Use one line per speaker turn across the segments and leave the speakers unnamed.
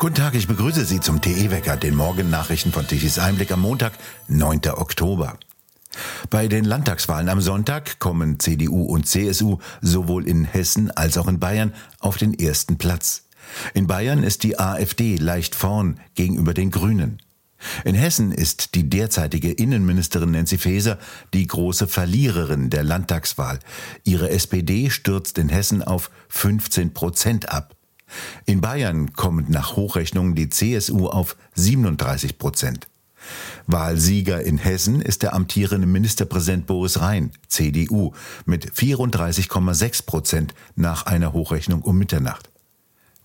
Guten Tag, ich begrüße Sie zum TE-Wecker, den Morgennachrichten von Tichys Einblick am Montag, 9. Oktober. Bei den Landtagswahlen am Sonntag kommen CDU und CSU sowohl in Hessen als auch in Bayern auf den ersten Platz. In Bayern ist die AfD leicht vorn gegenüber den Grünen. In Hessen ist die derzeitige Innenministerin Nancy Faeser die große Verliererin der Landtagswahl. Ihre SPD stürzt in Hessen auf 15 Prozent ab. In Bayern kommt nach Hochrechnungen die CSU auf 37 Prozent. Wahlsieger in Hessen ist der amtierende Ministerpräsident Boris Rhein, CDU, mit 34,6 Prozent nach einer Hochrechnung um Mitternacht.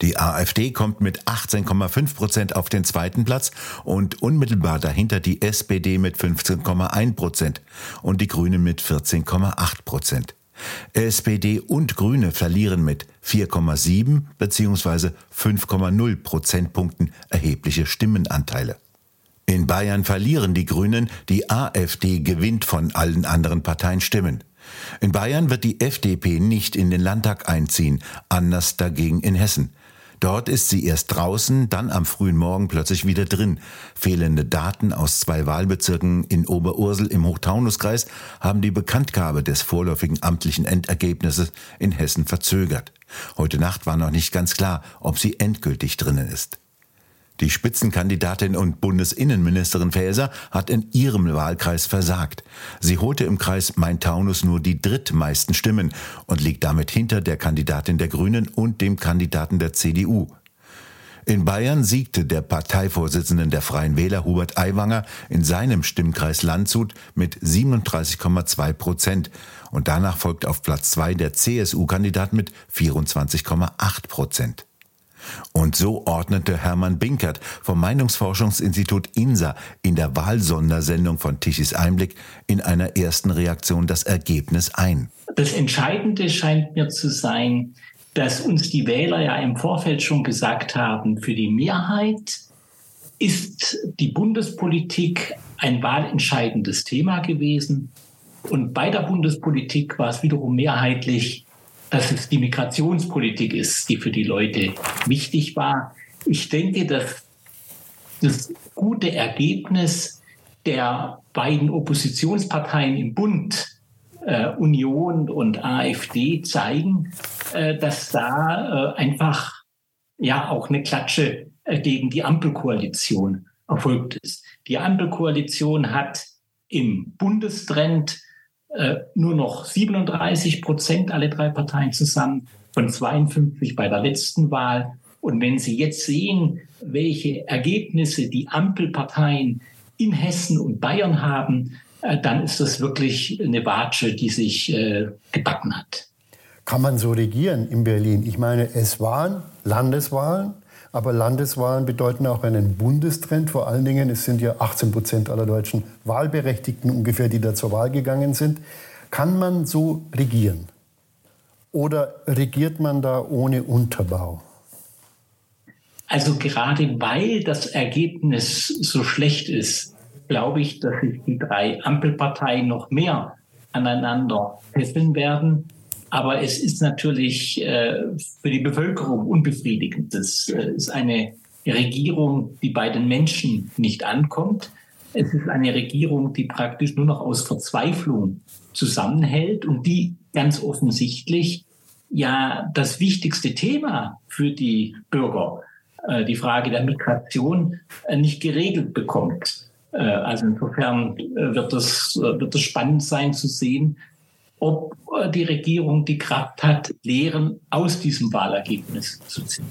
Die AfD kommt mit 18,5 Prozent auf den zweiten Platz und unmittelbar dahinter die SPD mit 15,1 Prozent und die Grünen mit 14,8 Prozent. SPD und Grüne verlieren mit 4,7 bzw. 5,0 Prozentpunkten erhebliche Stimmenanteile. In Bayern verlieren die Grünen, die AfD gewinnt von allen anderen Parteien Stimmen. In Bayern wird die FDP nicht in den Landtag einziehen, anders dagegen in Hessen. Dort ist sie erst draußen, dann am frühen Morgen plötzlich wieder drin. Fehlende Daten aus zwei Wahlbezirken in Oberursel im Hochtaunuskreis haben die Bekanntgabe des vorläufigen amtlichen Endergebnisses in Hessen verzögert. Heute Nacht war noch nicht ganz klar, ob sie endgültig drinnen ist. Die Spitzenkandidatin und Bundesinnenministerin Faeser hat in ihrem Wahlkreis versagt. Sie holte im Kreis Main-Taunus nur die drittmeisten Stimmen und liegt damit hinter der Kandidatin der Grünen und dem Kandidaten der CDU. In Bayern siegte der Parteivorsitzende der Freien Wähler Hubert Aiwanger in seinem Stimmkreis Landshut mit 37,2 Prozent und danach folgt auf Platz zwei der CSU-Kandidat mit 24,8 Prozent. Und so ordnete Hermann Binkert vom Meinungsforschungsinstitut INSA in der Wahlsondersendung von Tichys Einblick in einer ersten Reaktion das Ergebnis ein.
Das Entscheidende scheint mir zu sein, dass uns die Wähler ja im Vorfeld schon gesagt haben, für die Mehrheit ist die Bundespolitik ein wahlentscheidendes Thema gewesen. Und bei der Bundespolitik war es wiederum mehrheitlich dass es die Migrationspolitik ist, die für die Leute wichtig war. Ich denke, dass das gute Ergebnis der beiden Oppositionsparteien im Bund, äh, Union und AfD, zeigen, äh, dass da äh, einfach ja auch eine Klatsche äh, gegen die Ampelkoalition erfolgt ist. Die Ampelkoalition hat im Bundestrend äh, nur noch 37 Prozent, alle drei Parteien zusammen, von 52 bei der letzten Wahl. Und wenn Sie jetzt sehen, welche Ergebnisse die Ampelparteien in Hessen und Bayern haben, äh, dann ist das wirklich eine Watsche, die sich äh, gebacken hat.
Kann man so regieren in Berlin? Ich meine, es waren Landeswahlen. Aber Landeswahlen bedeuten auch einen Bundestrend. Vor allen Dingen, es sind ja 18 Prozent aller deutschen Wahlberechtigten ungefähr, die da zur Wahl gegangen sind. Kann man so regieren? Oder regiert man da ohne Unterbau?
Also gerade weil das Ergebnis so schlecht ist, glaube ich, dass sich die drei Ampelparteien noch mehr aneinander fesseln werden aber es ist natürlich äh, für die Bevölkerung unbefriedigend. Das äh, ist eine Regierung, die bei den Menschen nicht ankommt. Es ist eine Regierung, die praktisch nur noch aus Verzweiflung zusammenhält und die ganz offensichtlich ja das wichtigste Thema für die Bürger, äh, die Frage der Migration, äh, nicht geregelt bekommt. Äh, also insofern äh, wird es, wird es spannend sein zu sehen, ob äh, die Regierung die Kraft hat, Lehren aus diesem Wahlergebnis zu ziehen.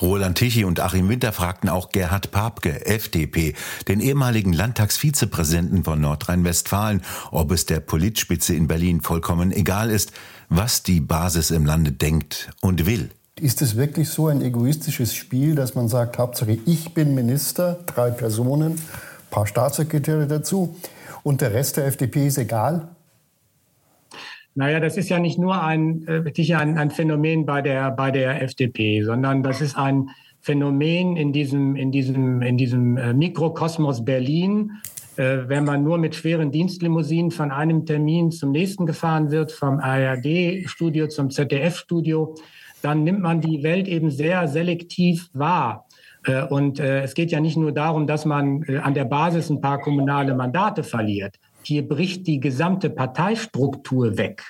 Roland Tichy und Achim Winter fragten auch Gerhard Papke, FDP, den ehemaligen Landtagsvizepräsidenten von Nordrhein-Westfalen, ob es der Politspitze in Berlin vollkommen egal ist, was die Basis im Lande denkt und will.
Ist es wirklich so ein egoistisches Spiel, dass man sagt, Hauptsache ich bin Minister, drei Personen, paar Staatssekretäre dazu und der Rest der FDP ist egal?
Naja, das ist ja nicht nur ein, äh, ein, ein Phänomen bei der, bei der FDP, sondern das ist ein Phänomen in diesem, in diesem, in diesem äh, Mikrokosmos Berlin, äh, wenn man nur mit schweren Dienstlimousinen von einem Termin zum nächsten gefahren wird, vom ARD-Studio zum ZDF-Studio, dann nimmt man die Welt eben sehr selektiv wahr. Äh, und es geht ja nicht nur darum, dass man an der Basis ein paar kommunale Mandate verliert. Hier bricht die gesamte Parteistruktur weg.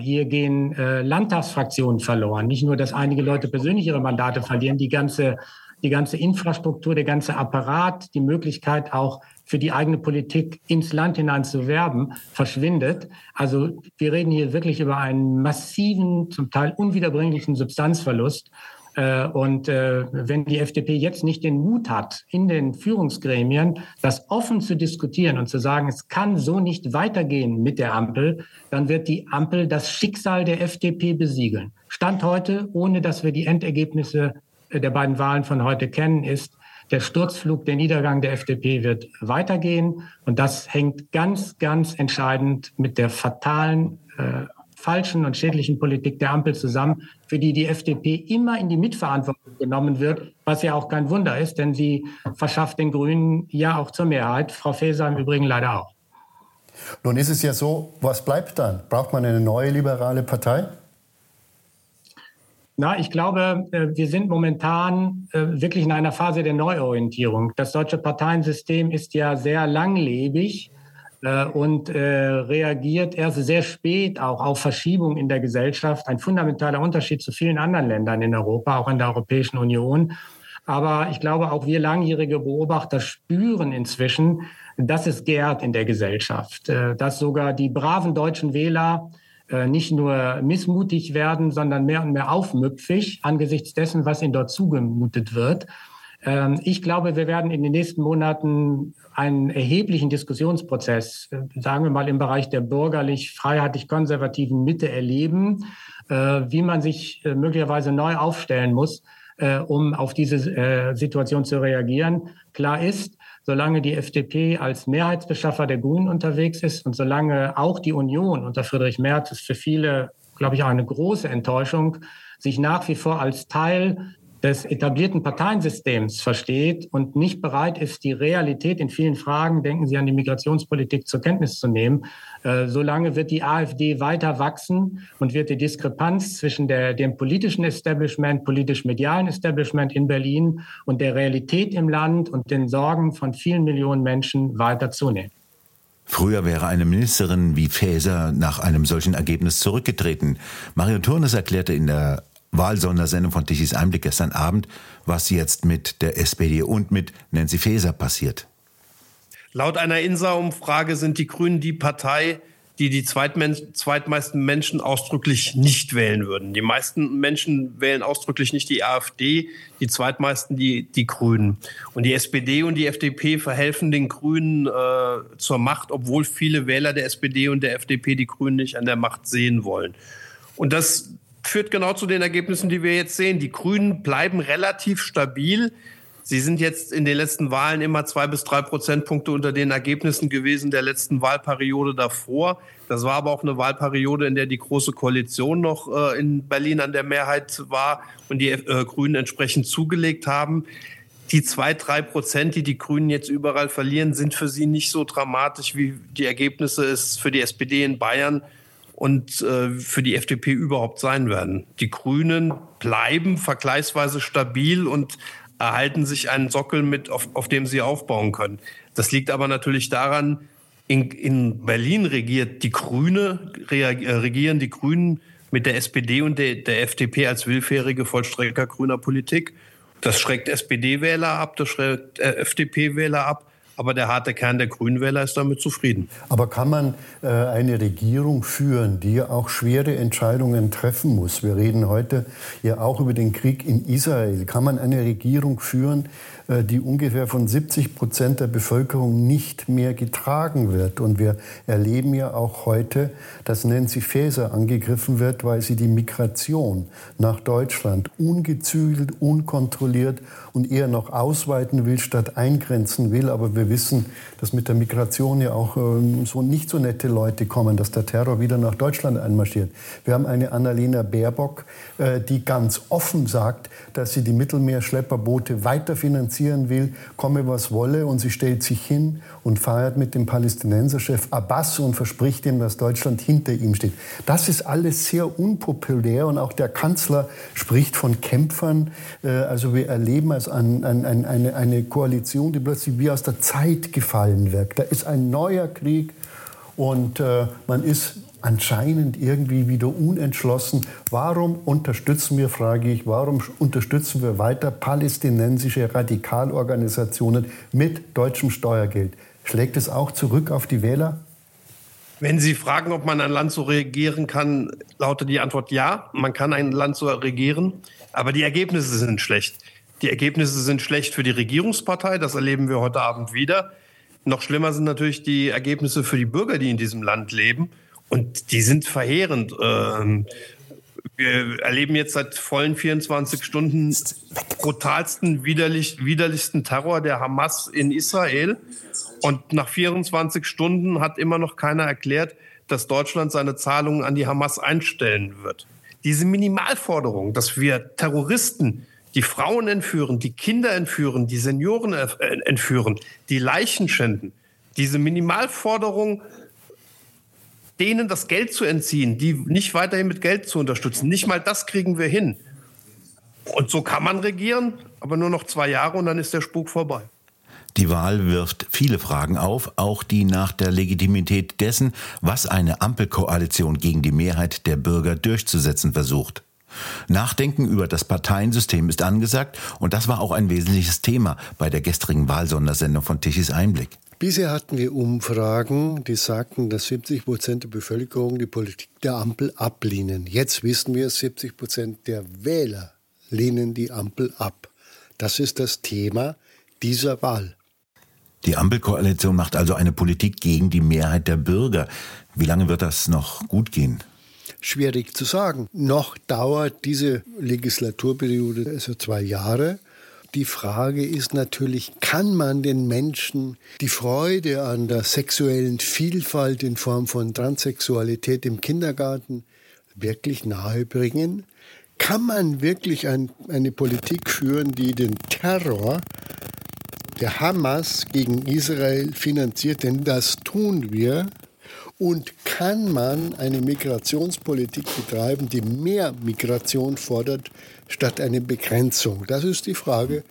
Hier gehen Landtagsfraktionen verloren. Nicht nur, dass einige Leute persönlich ihre Mandate verlieren, die ganze, die ganze Infrastruktur, der ganze Apparat, die Möglichkeit auch für die eigene Politik ins Land hinein zu werben, verschwindet. Also wir reden hier wirklich über einen massiven, zum Teil unwiederbringlichen Substanzverlust. Äh, und äh, wenn die FDP jetzt nicht den Mut hat, in den Führungsgremien das offen zu diskutieren und zu sagen, es kann so nicht weitergehen mit der Ampel, dann wird die Ampel das Schicksal der FDP besiegeln. Stand heute, ohne dass wir die Endergebnisse äh, der beiden Wahlen von heute kennen, ist, der Sturzflug, der Niedergang der FDP wird weitergehen. Und das hängt ganz, ganz entscheidend mit der fatalen äh, falschen und schädlichen Politik der Ampel zusammen, für die die FDP immer in die Mitverantwortung genommen wird, was ja auch kein Wunder ist, denn sie verschafft den Grünen ja auch zur Mehrheit. Frau Faeser im Übrigen leider auch.
Nun ist es ja so, was bleibt dann? Braucht man eine neue liberale Partei?
Na, ich glaube, äh, wir sind momentan äh, wirklich in einer Phase der Neuorientierung. Das deutsche Parteiensystem ist ja sehr langlebig und äh, reagiert erst sehr spät auch auf Verschiebungen in der Gesellschaft. Ein fundamentaler Unterschied zu vielen anderen Ländern in Europa, auch in der Europäischen Union. Aber ich glaube, auch wir langjährige Beobachter spüren inzwischen, dass es gärt in der Gesellschaft, äh, dass sogar die braven deutschen Wähler äh, nicht nur missmutig werden, sondern mehr und mehr aufmüpfig angesichts dessen, was ihnen dort zugemutet wird. Ähm, ich glaube, wir werden in den nächsten Monaten einen erheblichen Diskussionsprozess, äh, sagen wir mal im Bereich der bürgerlich-freiheitlich-konservativen Mitte erleben, äh, wie man sich äh, möglicherweise neu aufstellen muss, um auf diese Situation zu reagieren. Klar ist, solange die FDP als Mehrheitsbeschaffer der Grünen unterwegs ist und solange auch die Union unter Friedrich Merz ist für viele, glaube ich, auch eine große Enttäuschung, sich nach wie vor als Teil des etablierten Parteiensystems versteht und nicht bereit ist, die Realität in vielen Fragen, denken Sie an die Migrationspolitik, zur Kenntnis zu nehmen, äh, solange wird die AfD weiter wachsen und wird die Diskrepanz zwischen der, dem politischen Establishment, politisch-medialen Establishment in Berlin und der Realität im Land und den Sorgen von vielen Millionen Menschen weiter zunehmen.
Früher wäre eine Ministerin wie Faeser nach einem solchen Ergebnis zurückgetreten. Mario Turnes erklärte in der Wahlsondersendung von Tichys Einblick gestern Abend, was jetzt mit der SPD und mit Nancy Faeser passiert.
Laut einer INSA-Umfrage sind die Grünen die Partei, die die zweitmeisten Menschen ausdrücklich nicht wählen würden. Die meisten Menschen wählen ausdrücklich nicht die AfD, die zweitmeisten die, die Grünen. Und die SPD und die FDP verhelfen den Grünen äh, zur Macht, obwohl viele Wähler der SPD und der FDP die Grünen nicht an der Macht sehen wollen. Und das führt genau zu den Ergebnissen, die wir jetzt sehen. Die Grünen bleiben relativ stabil. Sie sind jetzt in den letzten Wahlen immer zwei bis drei Prozentpunkte unter den Ergebnissen gewesen der letzten Wahlperiode davor. Das war aber auch eine Wahlperiode, in der die Große Koalition noch äh, in Berlin an der Mehrheit war und die äh, Grünen entsprechend zugelegt haben. Die zwei, drei Prozent, die die Grünen jetzt überall verlieren, sind für sie nicht so dramatisch, wie die Ergebnisse es für die SPD in Bayern und äh, für die FDP überhaupt sein werden. Die Grünen bleiben vergleichsweise stabil und erhalten sich einen Sockel mit, auf, auf dem sie aufbauen können. Das liegt aber natürlich daran, in, in Berlin regiert die Grüne, äh, regieren die Grünen mit der SPD und der, der FDP als willfährige Vollstrecker grüner Politik. Das schreckt SPD-Wähler ab, das schreckt äh, FDP-Wähler ab. Aber der harte Kern der Grünwähler ist damit zufrieden.
Aber kann man äh, eine Regierung führen, die auch schwere Entscheidungen treffen muss? Wir reden heute ja auch über den Krieg in Israel. Kann man eine Regierung führen, äh, die ungefähr von 70 Prozent der Bevölkerung nicht mehr getragen wird. Und wir erleben ja auch heute, dass Nancy Faeser angegriffen wird, weil sie die Migration nach Deutschland ungezügelt, unkontrolliert und eher noch ausweiten will, statt eingrenzen will. Aber wir wissen, dass mit der Migration ja auch ähm, so nicht so nette Leute kommen, dass der Terror wieder nach Deutschland einmarschiert. Wir haben eine Annalena Baerbock, äh, die ganz offen sagt, dass sie die Mittelmeerschlepperboote weiter finanzieren will, komme was wolle. Und sie stellt sich hin und feiert mit dem Palästinenserchef Abbas und verspricht ihm, dass Deutschland hinter ihm steht. Das ist alles sehr unpopulär und auch der Kanzler spricht von Kämpfern. Äh, also wir erleben als ein, ein, ein, eine, eine Koalition, die plötzlich wie aus der Zeit gefallen wirkt. Da ist ein neuer Krieg und äh, man ist anscheinend irgendwie wieder unentschlossen. Warum unterstützen wir, frage ich, warum unterstützen wir weiter palästinensische Radikalorganisationen mit deutschem Steuergeld? Schlägt es auch zurück auf die Wähler?
Wenn Sie fragen, ob man ein Land so regieren kann, lautet die Antwort ja. Man kann ein Land so regieren, aber die Ergebnisse sind schlecht. Die Ergebnisse sind schlecht für die Regierungspartei, das erleben wir heute Abend wieder. Noch schlimmer sind natürlich die Ergebnisse für die Bürger, die in diesem Land leben. Und die sind verheerend. Ähm, wir erleben jetzt seit vollen 24 Stunden brutalsten, widerlich, widerlichsten Terror der Hamas in Israel. Und nach 24 Stunden hat immer noch keiner erklärt, dass Deutschland seine Zahlungen an die Hamas einstellen wird. Diese Minimalforderung, dass wir Terroristen, die Frauen entführen, die Kinder entführen, die Senioren äh, entführen, die Leichen schänden, diese Minimalforderung denen das Geld zu entziehen, die nicht weiterhin mit Geld zu unterstützen. Nicht mal das kriegen wir hin. Und so kann man regieren, aber nur noch zwei Jahre und dann ist der Spuk vorbei.
Die Wahl wirft viele Fragen auf, auch die nach der Legitimität dessen, was eine Ampelkoalition gegen die Mehrheit der Bürger durchzusetzen versucht. Nachdenken über das Parteiensystem ist angesagt und das war auch ein wesentliches Thema bei der gestrigen Wahlsondersendung von Tichys Einblick.
Bisher hatten wir Umfragen, die sagten, dass 70 Prozent der Bevölkerung die Politik der Ampel ablehnen. Jetzt wissen wir, 70 Prozent der Wähler lehnen die Ampel ab. Das ist das Thema dieser Wahl.
Die Ampelkoalition macht also eine Politik gegen die Mehrheit der Bürger. Wie lange wird das noch gut gehen?
Schwierig zu sagen. Noch dauert diese Legislaturperiode, also zwei Jahre. Die Frage ist natürlich, kann man den Menschen die Freude an der sexuellen Vielfalt in Form von Transsexualität im Kindergarten wirklich nahebringen? Kann man wirklich ein, eine Politik führen, die den Terror der Hamas gegen Israel finanziert? Denn das tun wir. Und kann man eine Migrationspolitik betreiben, die mehr Migration fordert, statt eine Begrenzung? Das ist die Frage,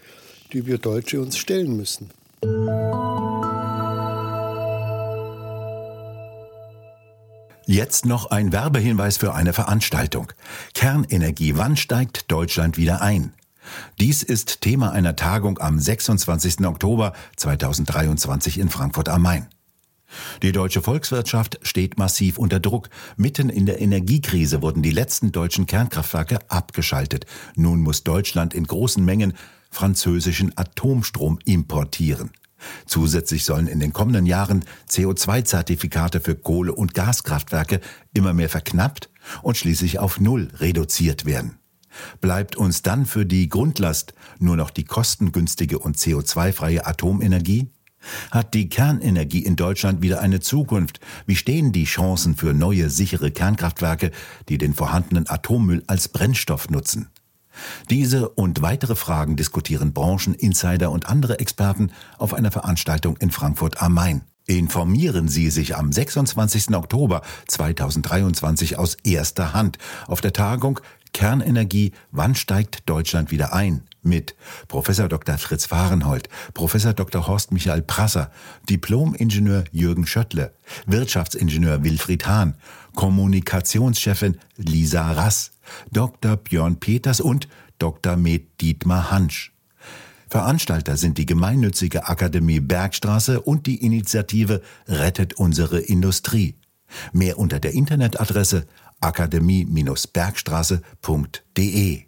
die wir Deutsche uns stellen müssen.
Jetzt noch ein Werbehinweis für eine Veranstaltung. Kernenergie, wann steigt Deutschland wieder ein? Dies ist Thema einer Tagung am 26. Oktober 2023 in Frankfurt am Main. Die deutsche Volkswirtschaft steht massiv unter Druck. Mitten in der Energiekrise wurden die letzten deutschen Kernkraftwerke abgeschaltet. Nun muss Deutschland in großen Mengen französischen Atomstrom importieren. Zusätzlich sollen in den kommenden Jahren CO2-Zertifikate für Kohle- und Gaskraftwerke immer mehr verknappt und schließlich auf Null reduziert werden. Bleibt uns dann für die Grundlast nur noch die kostengünstige und CO2-freie Atomenergie? Hat die Kernenergie in Deutschland wieder eine Zukunft? Wie stehen die Chancen für neue, sichere Kernkraftwerke, die den vorhandenen Atommüll als Brennstoff nutzen? Diese und weitere Fragen diskutieren Brancheninsider und andere Experten auf einer Veranstaltung in Frankfurt am Main. Informieren Sie sich am 26. Oktober 2023 aus erster Hand auf der Tagung Kernenergie, wann steigt Deutschland wieder ein? Mit Professor Dr. Fritz Fahrenhold, Professor Dr. Horst Michael Prasser, Diplom-Ingenieur Jürgen Schöttle, Wirtschaftsingenieur Wilfried Hahn, Kommunikationschefin Lisa Rass, Dr. Björn Peters und Dr. Med Dietmar Hansch. Veranstalter sind die gemeinnützige Akademie Bergstraße und die Initiative Rettet unsere Industrie. Mehr unter der Internetadresse akademie-bergstraße.de.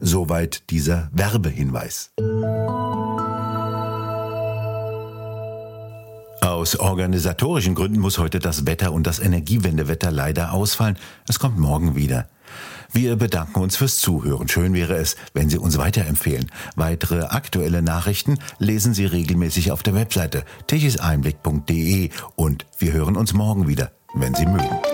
Soweit dieser Werbehinweis. Aus organisatorischen Gründen muss heute das Wetter und das Energiewendewetter leider ausfallen. Es kommt morgen wieder. Wir bedanken uns fürs Zuhören. Schön wäre es, wenn Sie uns weiterempfehlen. Weitere aktuelle Nachrichten lesen Sie regelmäßig auf der Webseite tichiseinblick.de und wir hören uns morgen wieder, wenn Sie mögen.